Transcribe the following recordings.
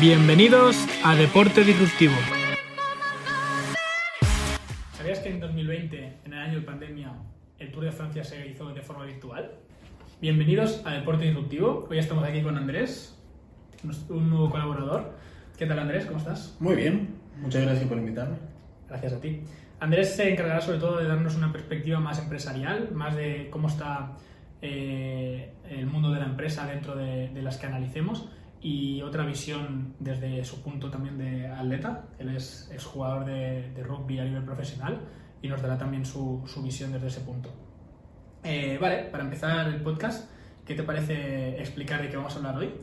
Bienvenidos a Deporte Disruptivo. ¿Sabías que en 2020, en el año de pandemia, el Tour de Francia se hizo de forma virtual? Bienvenidos a Deporte Disruptivo. Hoy estamos aquí con Andrés, un nuevo colaborador. ¿Qué tal Andrés? ¿Cómo estás? Muy bien, muchas gracias por invitarme. Gracias a ti. Andrés se encargará sobre todo de darnos una perspectiva más empresarial, más de cómo está eh, el mundo de la empresa dentro de, de las que analicemos y otra visión desde su punto también de atleta. Él es, es jugador de, de, rugby a nivel profesional y nos dará también su, su visión desde ese punto. Eh, vale, para empezar el podcast, ¿qué te parece explicar de qué vamos a hablar hoy?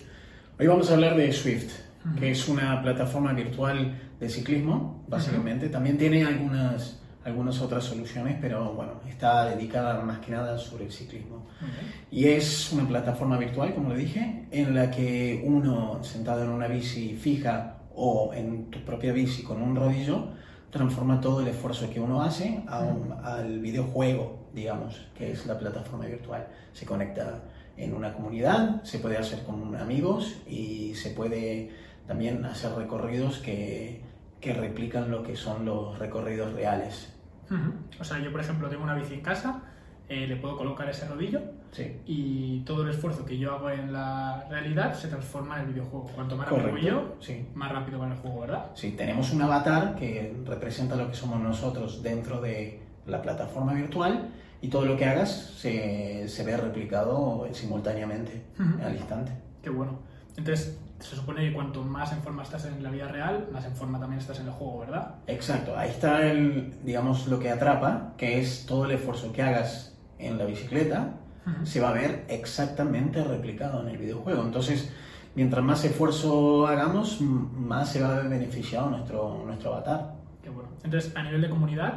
Hoy vamos a hablar de Swift, uh -huh. que es una plataforma virtual de ciclismo, básicamente. Uh -huh. También tiene algunas algunas otras soluciones, pero bueno, está dedicada más que nada sobre el ciclismo. Okay. Y es una plataforma virtual, como le dije, en la que uno sentado en una bici fija o en tu propia bici con un rodillo, transforma todo el esfuerzo que uno hace a un, al videojuego, digamos, que es la plataforma virtual. Se conecta en una comunidad, se puede hacer con amigos y se puede también hacer recorridos que, que replican lo que son los recorridos reales. Uh -huh. O sea, yo por ejemplo tengo una bici en casa, eh, le puedo colocar ese rodillo sí. y todo el esfuerzo que yo hago en la realidad se transforma en el videojuego. Cuanto más rápido yo, sí. más rápido va el juego, ¿verdad? Sí, tenemos un avatar que representa lo que somos nosotros dentro de la plataforma virtual y todo lo que hagas se, se ve replicado simultáneamente uh -huh. al instante. Qué bueno. Entonces, se supone que cuanto más en forma estás en la vida real, más en forma también estás en el juego, ¿verdad? Exacto, ahí está el, digamos, lo que atrapa, que es todo el esfuerzo que hagas en la bicicleta, uh -huh. se va a ver exactamente replicado en el videojuego. Entonces, mientras más esfuerzo hagamos, más se va a ver beneficiado nuestro, nuestro avatar. Qué bueno. Entonces, a nivel de comunidad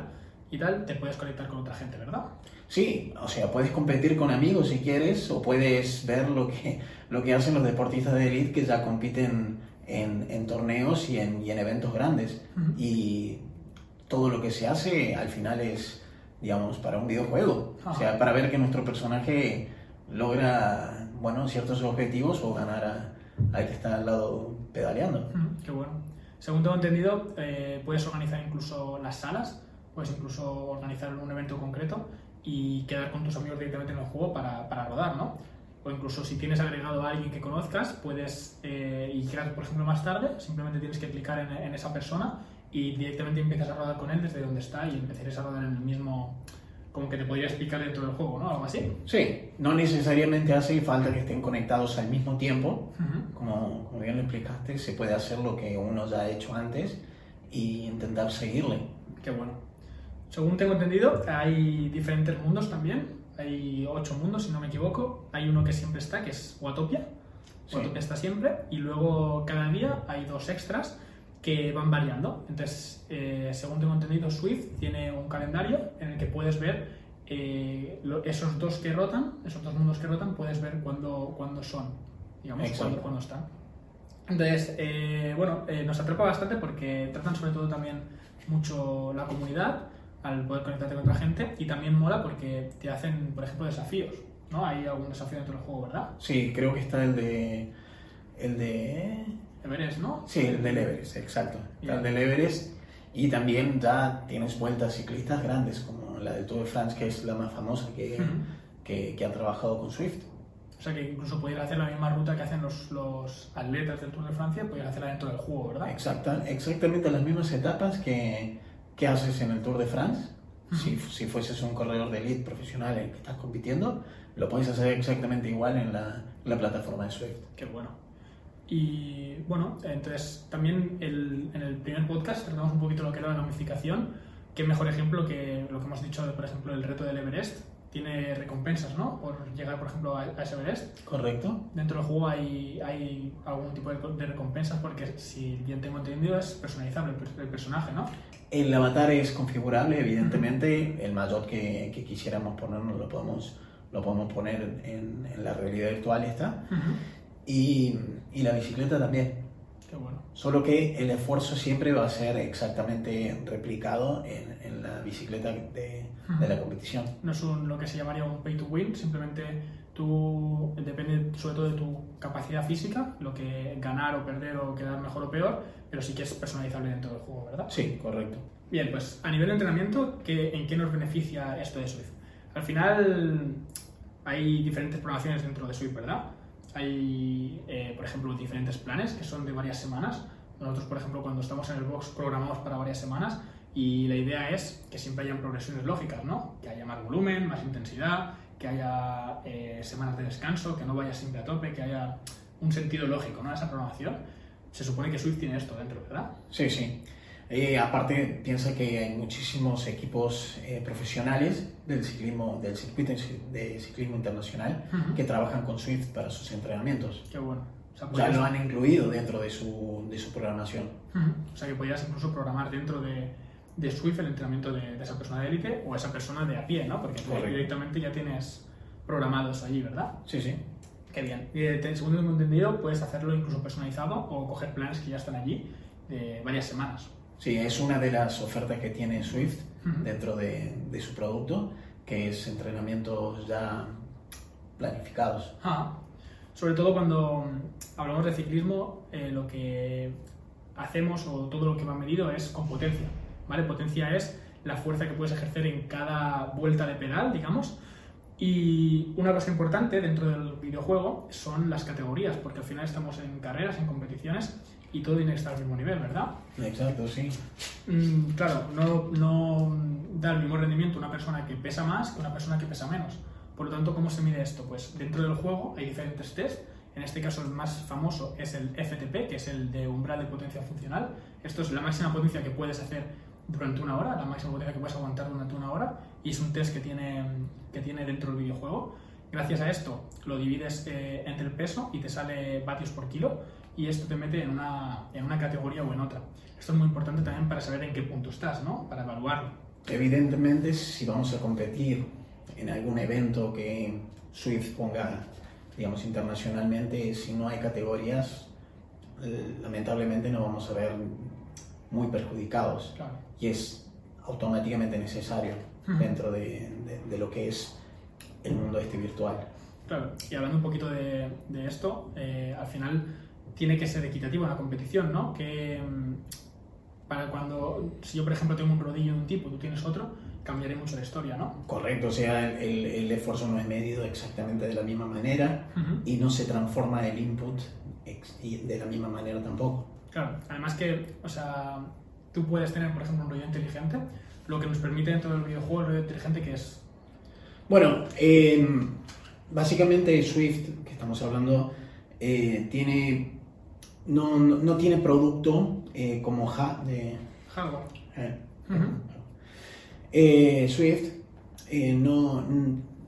y tal, te puedes conectar con otra gente, ¿verdad? Sí, o sea, puedes competir con amigos si quieres, o puedes ver lo que, lo que hacen los deportistas de élite que ya compiten en, en torneos y en, y en, eventos grandes. Uh -huh. Y todo lo que se hace al final es, digamos, para un videojuego. -huh. O sea, para ver que nuestro personaje logra, bueno, ciertos objetivos o ganar a, al que está al lado pedaleando. Uh -huh. Qué bueno. Según tengo entendido, eh, puedes organizar incluso las salas, puedes incluso organizar un evento concreto y quedar con tus amigos directamente en el juego para, para rodar, ¿no? O incluso si tienes agregado a alguien que conozcas, puedes, eh, y quedas, por ejemplo, más tarde, simplemente tienes que clicar en, en, esa persona y directamente empiezas a rodar con él desde donde está y empezarías a rodar en el mismo, como que te podría explicar dentro del juego, ¿no? Algo así. Sí, no necesariamente hace falta que estén conectados al mismo tiempo, uh -huh. como, como bien lo explicaste, se puede hacer lo que uno ya ha hecho antes y intentar seguirle. Qué bueno. Según tengo entendido, hay diferentes mundos también. Hay ocho mundos, si no me equivoco. Hay uno que siempre está, que es Watopia. Sí. Watopia está siempre. Y luego cada día hay dos extras que van variando. Entonces, eh, según tengo entendido, Swift tiene un calendario en el que puedes ver eh, lo, esos dos que rotan, esos dos mundos que rotan, puedes ver cuándo, cuándo son, digamos, cuándo, cuándo, están. Entonces, eh, bueno, nos atrapa bastante porque tratan sobre todo también mucho la comunidad al poder conectarte con otra gente y también mola porque te hacen, por ejemplo, desafíos, ¿no? Hay algún desafío dentro del juego, ¿verdad? Sí, creo que está el de... el de... Everest, ¿no? Sí, el del Everest, exacto. Está el del Everest y también ya tienes vueltas ciclistas grandes como la del Tour de France, que es la más famosa que, uh -huh. que, que han trabajado con Swift. O sea que incluso podrías hacer la misma ruta que hacen los, los atletas del Tour de Francia, podrías hacerla dentro del juego, ¿verdad? Exacta, exactamente las mismas etapas que, que haces en el Tour de France. Si, si, fueses un corredor de elite profesional en el que estás compitiendo, lo puedes hacer exactamente igual en la, la plataforma de Swift. Qué bueno. Y bueno, entonces también el, en el primer podcast tratamos un poquito lo que era la gamificación. Qué mejor ejemplo que lo que hemos dicho, por ejemplo, el reto del Everest. Tiene recompensas, ¿no? Por llegar, por ejemplo, a, a ese Everest. Correcto. Dentro del juego hay, hay algún tipo de, de, recompensas porque, si bien tengo entendido, es personalizable el, el personaje, ¿no? El avatar es configurable, evidentemente. Uh -huh. El maillot que, que, quisiéramos ponernos lo podemos, lo podemos poner en, en la realidad virtual esta. Uh -huh. y, y, la bicicleta también. Qué bueno. Solo que el esfuerzo siempre va a ser exactamente replicado en, en la bicicleta de, uh -huh. de, la competición. No es un, lo que se llamaría un pay to win, simplemente tú, depende sobre todo de tu capacidad física, lo que ganar o perder o quedar mejor o peor, pero sí que es personalizable dentro del juego, ¿verdad? Sí, correcto. Bien, pues a nivel de entrenamiento, ¿qué, ¿en qué nos beneficia esto de Swift? Al final hay diferentes programaciones dentro de Swift, ¿verdad? Hay, eh, por ejemplo, diferentes planes que son de varias semanas. Nosotros, por ejemplo, cuando estamos en el box programamos para varias semanas y la idea es que siempre hayan progresiones lógicas, ¿no? Que haya más volumen, más intensidad, que haya eh, semanas de descanso, que no vaya siempre a tope, que haya un sentido lógico, ¿no? Esa programación. Se supone que Swift tiene esto dentro, ¿verdad? Sí, sí. Eh, aparte, piensa que hay muchísimos equipos eh, profesionales del ciclismo, del circuito de ciclismo internacional Ujú. que trabajan con Swift para sus entrenamientos. Qué bueno. O sea, Ya lo han incluido dentro de su, de su programación. Ujú. O sea, que podrías incluso programar dentro de, de Swift el entrenamiento de, de esa persona de élite o esa persona de a pie, ¿no? Porque Correcto. directamente ya tienes programados allí, ¿verdad? Sí, sí. Qué bien. Y eh, según tengo entendido, puedes hacerlo incluso personalizado o coger planes que ya están allí de varias semanas. Sí, es una de las ofertas que tiene Swift Ujú. dentro de, de su producto, que es entrenamientos ya planificados. Ah, sobre todo cuando hablamos de ciclismo, eh, lo que hacemos o todo lo que va medido es con potencia. ¿vale? Potencia es la fuerza que puedes ejercer en cada vuelta de pedal, digamos. Y una cosa importante dentro del videojuego son las categorías, porque al final estamos en carreras, en competiciones y todo tiene que estar al mismo nivel, ¿verdad? Exacto, sí. Mm, claro, no, no da el mismo rendimiento una persona que pesa más que una persona que pesa menos. Por lo tanto, ¿cómo se mide esto? Pues dentro del juego hay diferentes tests. En este caso, el más famoso es el FTP, que es el de umbral de potencia funcional. Esto es la máxima potencia que puedes hacer durante una hora, la máxima potencia que puedes aguantar durante una hora, y es un test que tiene, que tiene dentro del videojuego. Gracias a esto lo divides eh, entre el peso y te sale vatios por kilo y esto te mete en una, en una categoría o en otra. Esto es muy importante también para saber en qué punto estás, ¿no? Para evaluarlo. Evidentemente, si vamos a competir en algún evento que Swift ponga, digamos, internacionalmente, si no hay categorías, lamentablemente no vamos a ver muy perjudicados. Claro. Y es automáticamente necesario dentro de, de- de lo que es el mundo este virtual. Claro, y hablando un poquito de, de esto, eh, al final tiene que ser equitativa la competición, ¿no? Que mm, para cuando, si yo por ejemplo tengo un rodillo de un tipo, tú tienes otro, cambiaría mucho la historia, ¿no? Correcto, o sea, el, el esfuerzo no es medido exactamente de la misma manera y no se transforma el input y de la misma manera tampoco. Claro, además que, o sea, tú puedes tener, por ejemplo, un rodillo inteligente, lo que nos permite dentro del videojuego el rodillo inteligente que es... Bueno, eh, básicamente Swift, que estamos hablando, eh, tiene no, no, no tiene producto eh, como ja de hardware. eh, eh, Swift eh, no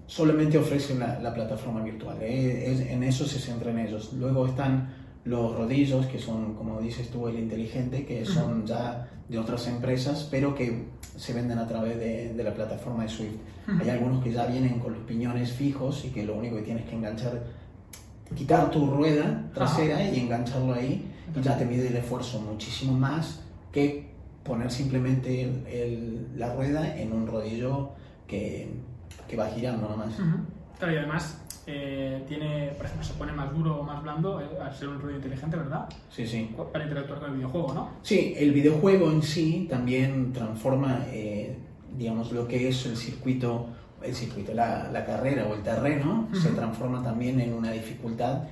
solamente ofrece la, la plataforma virtual, es- en eso se centra en ellos. Luego están los rodillos, que son, como dices tú, el inteligente, que son ya de otras empresas, pero que se venden a través de, de la plataforma de Swift. Hay algunos que ya vienen con los piñones fijos y que lo único que tienes que enganchar, quitar tu rueda trasera y engancharlo ahí y ya te mide el esfuerzo muchísimo más que poner simplemente el- el- la rueda en un rodillo que, que va girando nomás. Ujú. Claro, y además eh, tiene, por ejemplo, se pone más duro o más blando eh, al ser un rodillo inteligente, ¿verdad? Sí, sí. Para interactuar con el videojuego, ¿no? Sí, el videojuego en sí también transforma, eh, digamos, lo que es el circuito, el circuito, la, la carrera o el terreno, se transforma también en una dificultad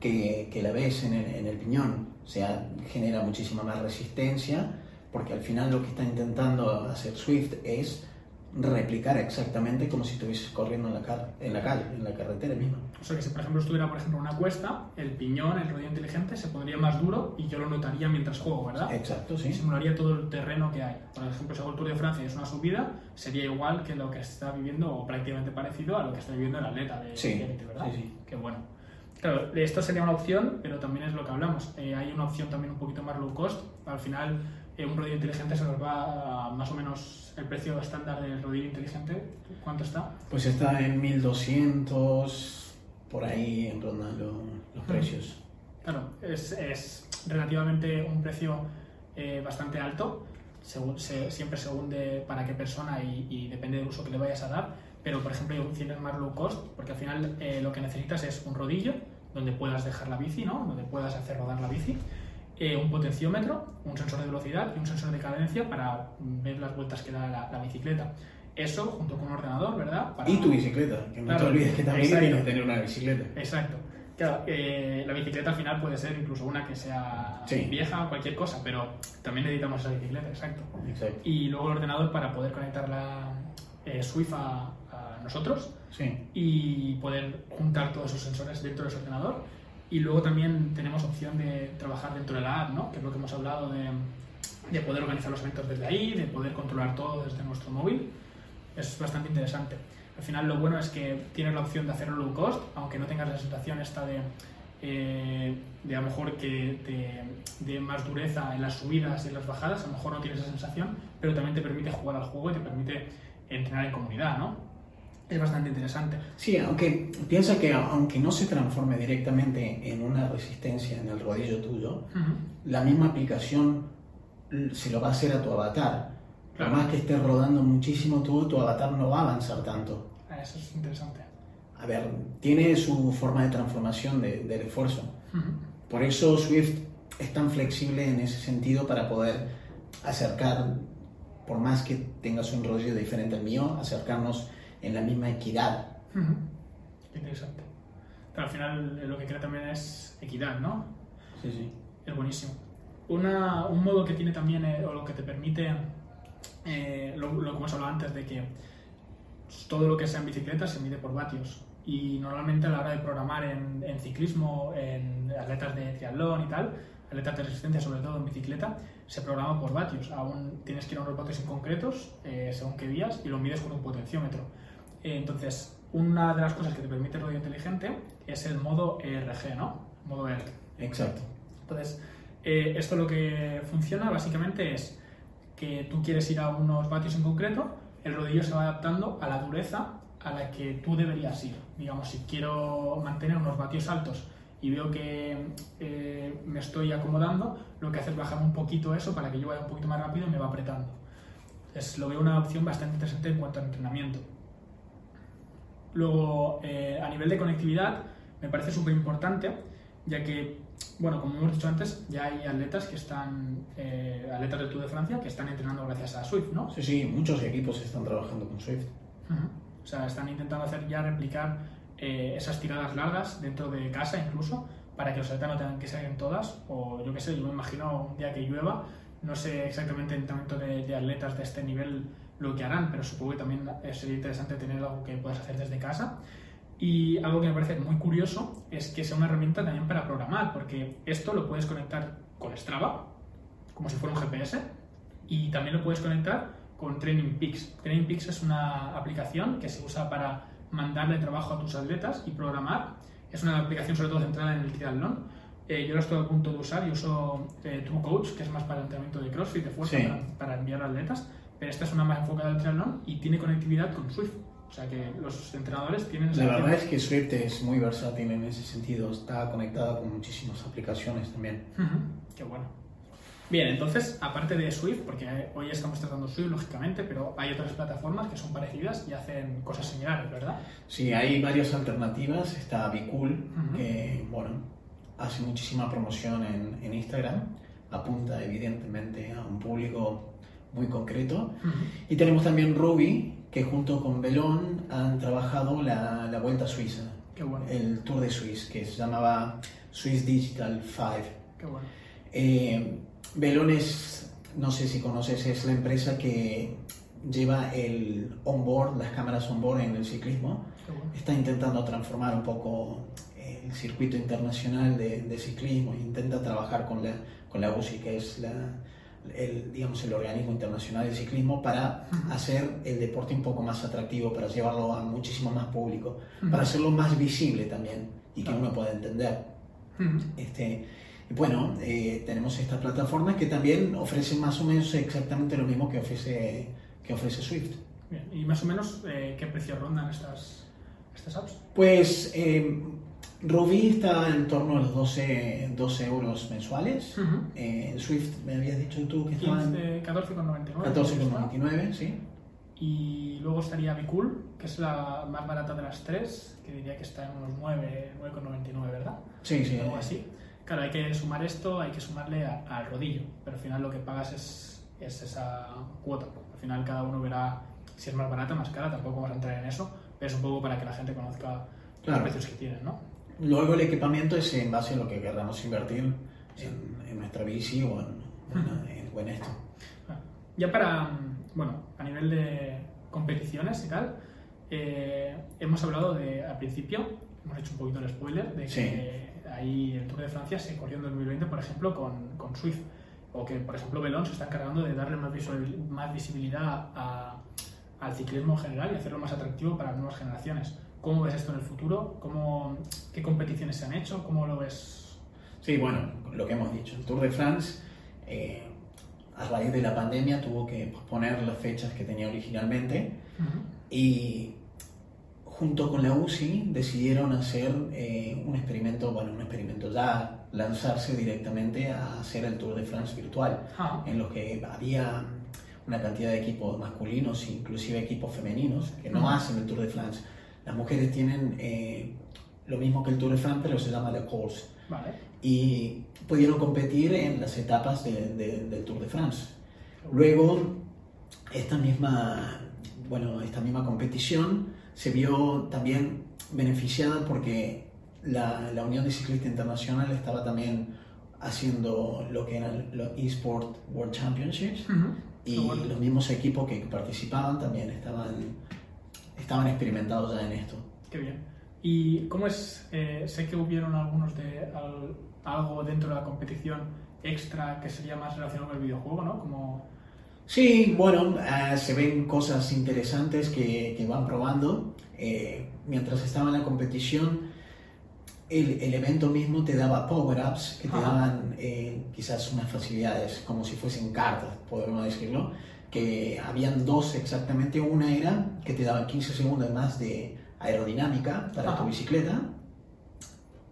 que, que la ves en el, en el piñón. O sea, genera muchísima más resistencia, porque al final lo que está intentando hacer Swift es replicar exactamente como si estuvieses corriendo en la, car- en la calle, en la carretera misma. O sea que si por ejemplo estuviera por ejemplo una cuesta, el piñón, el rodillo inteligente, se pondría más duro y yo lo notaría mientras juego, ¿verdad? Exacto, sí. simularía todo el terreno que hay. Por ejemplo, si hago el Tour de Francia y es una subida, sería igual que lo que está viviendo, o prácticamente parecido a lo que está viviendo el atleta de Sí, élite, ¿verdad? sí, sí. Qué bueno. Claro, esto sería una opción, pero también es lo que hablamos. Eh, hay una opción también un poquito más low cost. Al final, un rodillo inteligente se nos va a más o menos el precio estándar del rodillo inteligente. ¿Cuánto está? Pues está en 1200, por ahí en ronda lo- los precios. Claro, es, es relativamente un precio eh, bastante alto, según, se- siempre según de para qué persona y, y depende del uso que le vayas a dar, pero por ejemplo opciones más low cost, porque al final eh, lo que necesitas es un rodillo donde puedas dejar la bici, ¿no? donde puedas hacer rodar la bici, eh, un potenciómetro, un sensor de velocidad y un sensor de cadencia para ver las vueltas que da la, la bicicleta. Eso junto con un ordenador, ¿verdad? Para- Y tu bicicleta, que no Claro, te olvides que también exacto. tienes que tener una bicicleta. Exacto. Claro, eh, la bicicleta al final puede ser incluso una que sea Sí. vieja o cualquier cosa, pero también necesitamos esa bicicleta, exacto. Exacto. Y luego el ordenador para poder conectar la eh, Swift a, a nosotros Sí. y poder juntar todos esos sensores dentro de ese ordenador. Y luego también tenemos opción de trabajar dentro de la app, ¿no? que es lo que hemos hablado de, de poder organizar los eventos desde ahí, de poder controlar todo desde nuestro móvil. Es bastante interesante. Al final lo bueno es que tienes la opción de hacerlo low cost, aunque no tengas la sensación esta de, eh, de a lo mejor que te dé más dureza en las subidas y en las bajadas, a lo mejor no tienes esa sensación, pero también te permite jugar al juego y te permite entrenar en comunidad, ¿no? Es bastante interesante. Sí, aunque piensa que aunque no se transforme directamente en una resistencia en el rodillo tuyo, la misma aplicación se lo va a hacer a tu avatar. Por Claro. más que estés rodando muchísimo tú, tu avatar no va a avanzar tanto. Ah, Eso es interesante. A ver, tiene su forma de transformación de- del esfuerzo. Ujú. Por eso Swift es tan flexible en ese sentido para poder acercar, por más que tengas un rollo diferente al mío, acercarnos en la misma equidad. Qué interesante. Pero al final eh, lo que crea también es equidad, ¿no? Sí, sí. Es buenísimo. Una- un modo que tiene también, eh, o lo que te permite, eh, lo, lo que hemos hablado antes, de que todo lo que sea en bicicleta se mide por vatios. Y normalmente a la hora de programar en, en ciclismo, en atletas de triatlón y tal, atletas de resistencia, sobre todo en bicicleta, se programa por vatios. Aún tienes que ir a unos vatios en concretos, eh, según qué días, y lo mides con un potenciómetro. Entonces, una de las cosas que te permite el rodillo inteligente es el modo ERG, ¿no? Modo ERG. Exacto. Entonces, eh, esto lo que funciona básicamente es que tú quieres ir a unos vatios en concreto, el rodillo se va adaptando a la dureza a la que tú deberías ir. Digamos, si quiero mantener unos vatios altos y veo que eh, me estoy acomodando, lo que hace es bajar un poquito eso para que yo vaya un poquito más rápido y me va apretando. Entonces, lo veo una opción bastante interesante en cuanto a entrenamiento. Luego, eh, a nivel de conectividad, me parece súper importante, ya que, bueno, como hemos dicho antes, ya hay atletas que están, eh, atletas del Tour de Francia, que están entrenando gracias a Swift, ¿no? Sí, sí, muchos equipos están trabajando con Swift. Ujú. O sea, están intentando hacer ya replicar eh, esas tiradas largas dentro de casa incluso, para que los atletas no tengan que salir en todas, o yo qué sé, yo me imagino un día que llueva, no sé exactamente en tanto de, de atletas de este nivel lo que harán, pero supongo que también eh, sería interesante tener algo que puedas hacer desde casa. Y algo que me parece muy curioso es que sea una herramienta también para programar, porque esto lo puedes conectar con Strava, como si fuera un GPS, y también lo puedes conectar con Training Peaks. Training Peaks es una aplicación que se usa para mandarle trabajo a tus atletas y programar. Es una aplicación sobre todo centrada en el triatlón. Eh, yo la estoy a punto de usar y uso eh, True Coach, que es más para el entrenamiento de CrossFit, de fuerza, Sí. para, para enviar atletas, pero esta es una más enfocada al triatlón y tiene conectividad con Swift. O sea que los entrenadores tienen La verdad es que Swift es muy versátil en ese sentido, está conectada con muchísimas aplicaciones también. Qué bueno. Bien, entonces, aparte de Swift, porque hoy estamos tratando Swift, lógicamente, pero hay otras plataformas que son parecidas y hacen cosas similares, ¿verdad? Sí, hay varias alternativas, está Bicool, que bueno, hace muchísima promoción en, en Instagram, apunta evidentemente a un público muy concreto. Y tenemos también Ruby, que junto con Belón han trabajado la, la Vuelta a Suiza, Qué bueno, el Tour de Suiza, que se llamaba Swiss Digital 5. qué bueno. Eh, Belón es, no sé si conoces, es la empresa que lleva el onboard, las cámaras onboard en el ciclismo. Bueno. Está intentando transformar un poco el circuito internacional de, de ciclismo, intenta trabajar con la, con la UCI, que es la, el, digamos, el organismo internacional de ciclismo, para hacer el deporte un poco más atractivo, para llevarlo a muchísimo más público, para hacerlo más visible también y que uno pueda entender. Este, bueno, eh, tenemos esta plataforma que también ofrece más o menos exactamente lo mismo que ofrece, que ofrece Swift. Bien, ¿Y más o menos eh, qué precio rondan estas, estas apps? Pues eh, Ruby está en torno a los 12, 12 euros mensuales. Eh, Swift, me habías dicho tú que estaba en 15, 14,99. 14,99, sí. Y luego estaría Bicool, que es la más barata de las tres, que diría que está en unos 9, 9,99, ¿verdad? Sí, sí. algo así. Claro, hay que sumar esto, hay que sumarle al rodillo, pero al final lo que pagas es, es esa cuota. Al final cada uno verá si es más barata o más cara, tampoco vamos a entrar en eso, pero es un poco para que la gente conozca Claro. los precios que tienen, ¿no? Luego el equipamiento es en base a lo que queramos invertir en, en nuestra bici o en, o esto. Ah, Ya para, mm, bueno, a nivel de competiciones y tal, eh, hemos hablado de, al principio, hemos hecho un poquito el spoiler, de que Sí. ahí el Tour de Francia se corrió en 2020, por ejemplo, con, con Swift, o que, por ejemplo, Belón se está encargando de darle más, visual- más visibilidad a- al ciclismo en general y hacerlo más atractivo para nuevas generaciones. ¿Cómo ves esto en el futuro? ¿Cómo, ¿Qué competiciones se han hecho? ¿Cómo lo ves? Sí, bueno, lo que hemos dicho. El Tour de France, eh, a raíz de la pandemia, tuvo que posponer las fechas que tenía originalmente y junto con la UCI decidieron hacer eh, un experimento, bueno, un experimento ya, lanzarse directamente a hacer el Tour de France virtual, Ah, en lo que había una cantidad de equipos masculinos, inclusive equipos femeninos, que no Ujú. hacen el Tour de France. Las mujeres tienen eh, lo mismo que el Tour de France, pero se llama la course vale. y pudieron competir en las etapas de- de- del Tour de France. Luego, esta misma, bueno, esta misma competición se vio también beneficiada porque la, la Unión de Ciclista Internacional estaba también haciendo lo que eran los eSport World Championships y bueno. los mismos equipos que participaban también estaban, estaban experimentados ya en esto. Qué bien. ¿Y cómo es? eh, sé que hubieron algunos de al- algo dentro de la competición extra que sería más relacionado con el videojuego, ¿no? Como Sí, bueno, ah, se ven cosas interesantes que, que van probando. Eh, mientras estaba en la competición, el, el evento mismo te daba power-ups que te Ajá. daban eh, quizás unas facilidades, como si fuesen cartas, podemos decirlo, que habían dos exactamente. Una era que te daba 15 segundos más de aerodinámica para Ajá. tu bicicleta,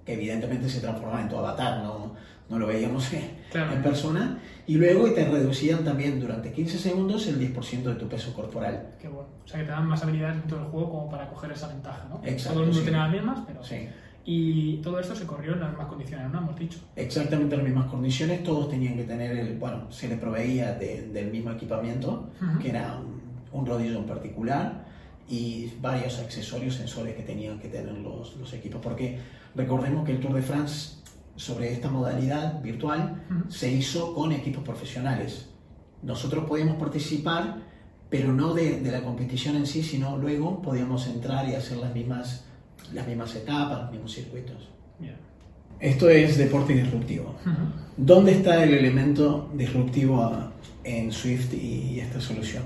que evidentemente se transformaba en tu avatar, no, no lo veíamos en, Claro. en persona, y luego te reducían también durante 15 segundos el 10% de tu peso corporal. Qué bueno. O sea, que te dan más habilidades dentro del juego como para coger esa ventaja, ¿no? Exacto, Todo el mundo sí. tiene las mismas, pero... Sí. Y todo esto se corrió en las mismas condiciones, ¿no? Hemos dicho. Exactamente las mismas condiciones, todos tenían que tener el, bueno, se les proveía de- del mismo equipamiento, Ujú. que era un, un rodillo en particular y varios accesorios, sensores que tenían que tener los, los equipos, porque recordemos que el Tour de France sobre esta modalidad virtual Ujú. se hizo con equipos profesionales. Nosotros podíamos participar, pero no de, de la competición en sí, sino luego podíamos entrar y hacer las mismas, las mismas etapas, los mismos circuitos. Bien. Esto es deporte disruptivo. Ujú. ¿Dónde está el elemento disruptivo en Swift y, y esta solución?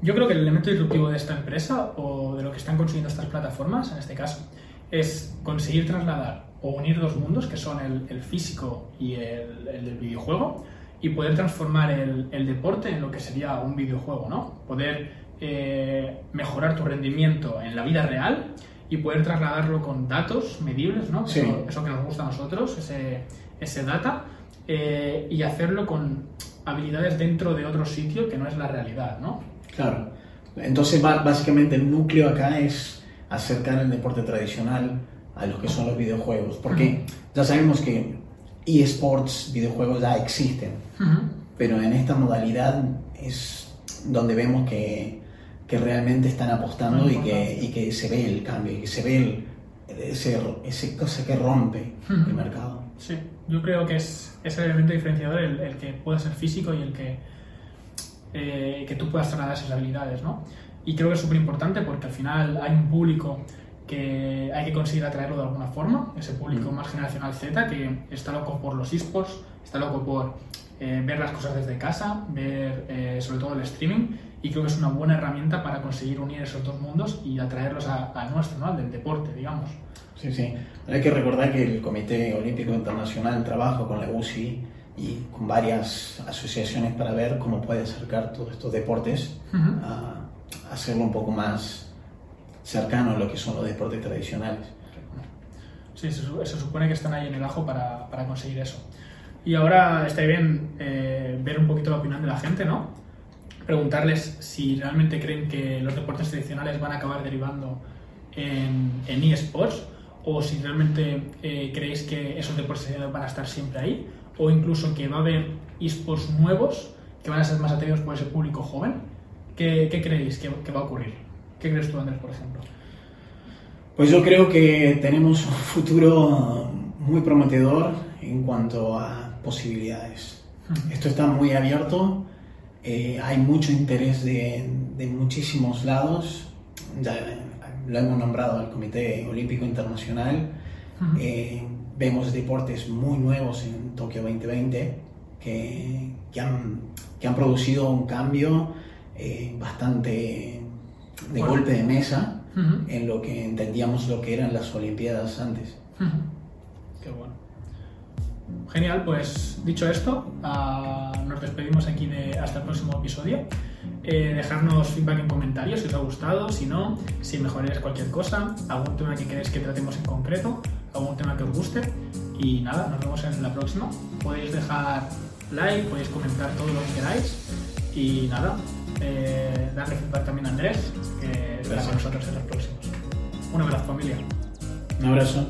Yo creo que el elemento disruptivo de esta empresa o de lo que están consiguiendo estas plataformas, en este caso, es conseguir trasladar o unir dos mundos, que son el, el físico y el, el del videojuego, y poder transformar el, el deporte en lo que sería un videojuego, ¿no? Poder eh, mejorar tu rendimiento en la vida real y poder trasladarlo con datos medibles, ¿no? Sí. Eso, eso que nos gusta a nosotros, ese, ese data, eh, y hacerlo con habilidades dentro de otro sitio que no es la realidad, ¿no? Claro. Entonces, básicamente, el núcleo acá es acercar el deporte tradicional a los que son los videojuegos. Porque ya sabemos que eSports, videojuegos ya existen, pero en esta modalidad es donde vemos que, que realmente están apostando y que, y que se ve el cambio, y que se ve el- ese, ese cosa que rompe el mercado. Sí, yo creo que es, es el elemento diferenciador el, el que pueda ser físico y el que, eh, que tú puedas trasladar esas habilidades, ¿no? Y creo que es súper importante porque al final hay un público que hay que conseguir atraerlo de alguna forma, ese público Mm. más generacional Z que está loco por los esports, está loco por eh, ver las cosas desde casa, ver eh, sobre todo el streaming y creo que es una buena herramienta para conseguir unir esos dos mundos y atraerlos a- al nuestro, ¿no? Al del deporte, digamos. Sí, sí. Hay que recordar que el Comité Olímpico Internacional trabaja con la UCI y con varias asociaciones para ver cómo puede acercar todos estos deportes Ujú. a, a hacerlo un poco más cercano a lo que son los deportes tradicionales. Sí, se, se supone que están ahí en el ajo para, para conseguir eso. Y ahora estaría bien eh, ver un poquito la opinión de la gente, ¿no? Preguntarles si realmente creen que los deportes tradicionales van a acabar derivando en, en eSports o si realmente eh, creéis que esos deportes van a estar siempre ahí, o incluso que va a haber esports nuevos que van a ser más atraídos por ese público joven. ¿Qué, qué creéis que, que va a ocurrir? ¿Qué crees tú, Andrés, por ejemplo? Pues yo creo que tenemos un futuro muy prometedor en cuanto a posibilidades. Esto está muy abierto, eh, hay mucho interés de, de, muchísimos lados, ya lo hemos nombrado el Comité Olímpico Internacional, eh, vemos deportes muy nuevos en Tokio 2020 que, que, han, que han, producido un cambio eh, bastante de golpe de mesa en lo que entendíamos lo que eran las Olimpiadas antes. Qué bueno. Genial, pues dicho esto, uh, nos despedimos aquí de hasta el próximo episodio. Eh, dejarnos feedback en comentarios si os ha gustado, si no, si mejoráis cualquier cosa, algún tema que queréis que tratemos en concreto, algún tema que os guste. Y nada, nos vemos en la próxima. Podéis dejar like, podéis comentar todo lo que queráis. Y nada, eh, darle feedback también a Andrés, que estará con nosotros en los próximos. Un abrazo familia. Un abrazo.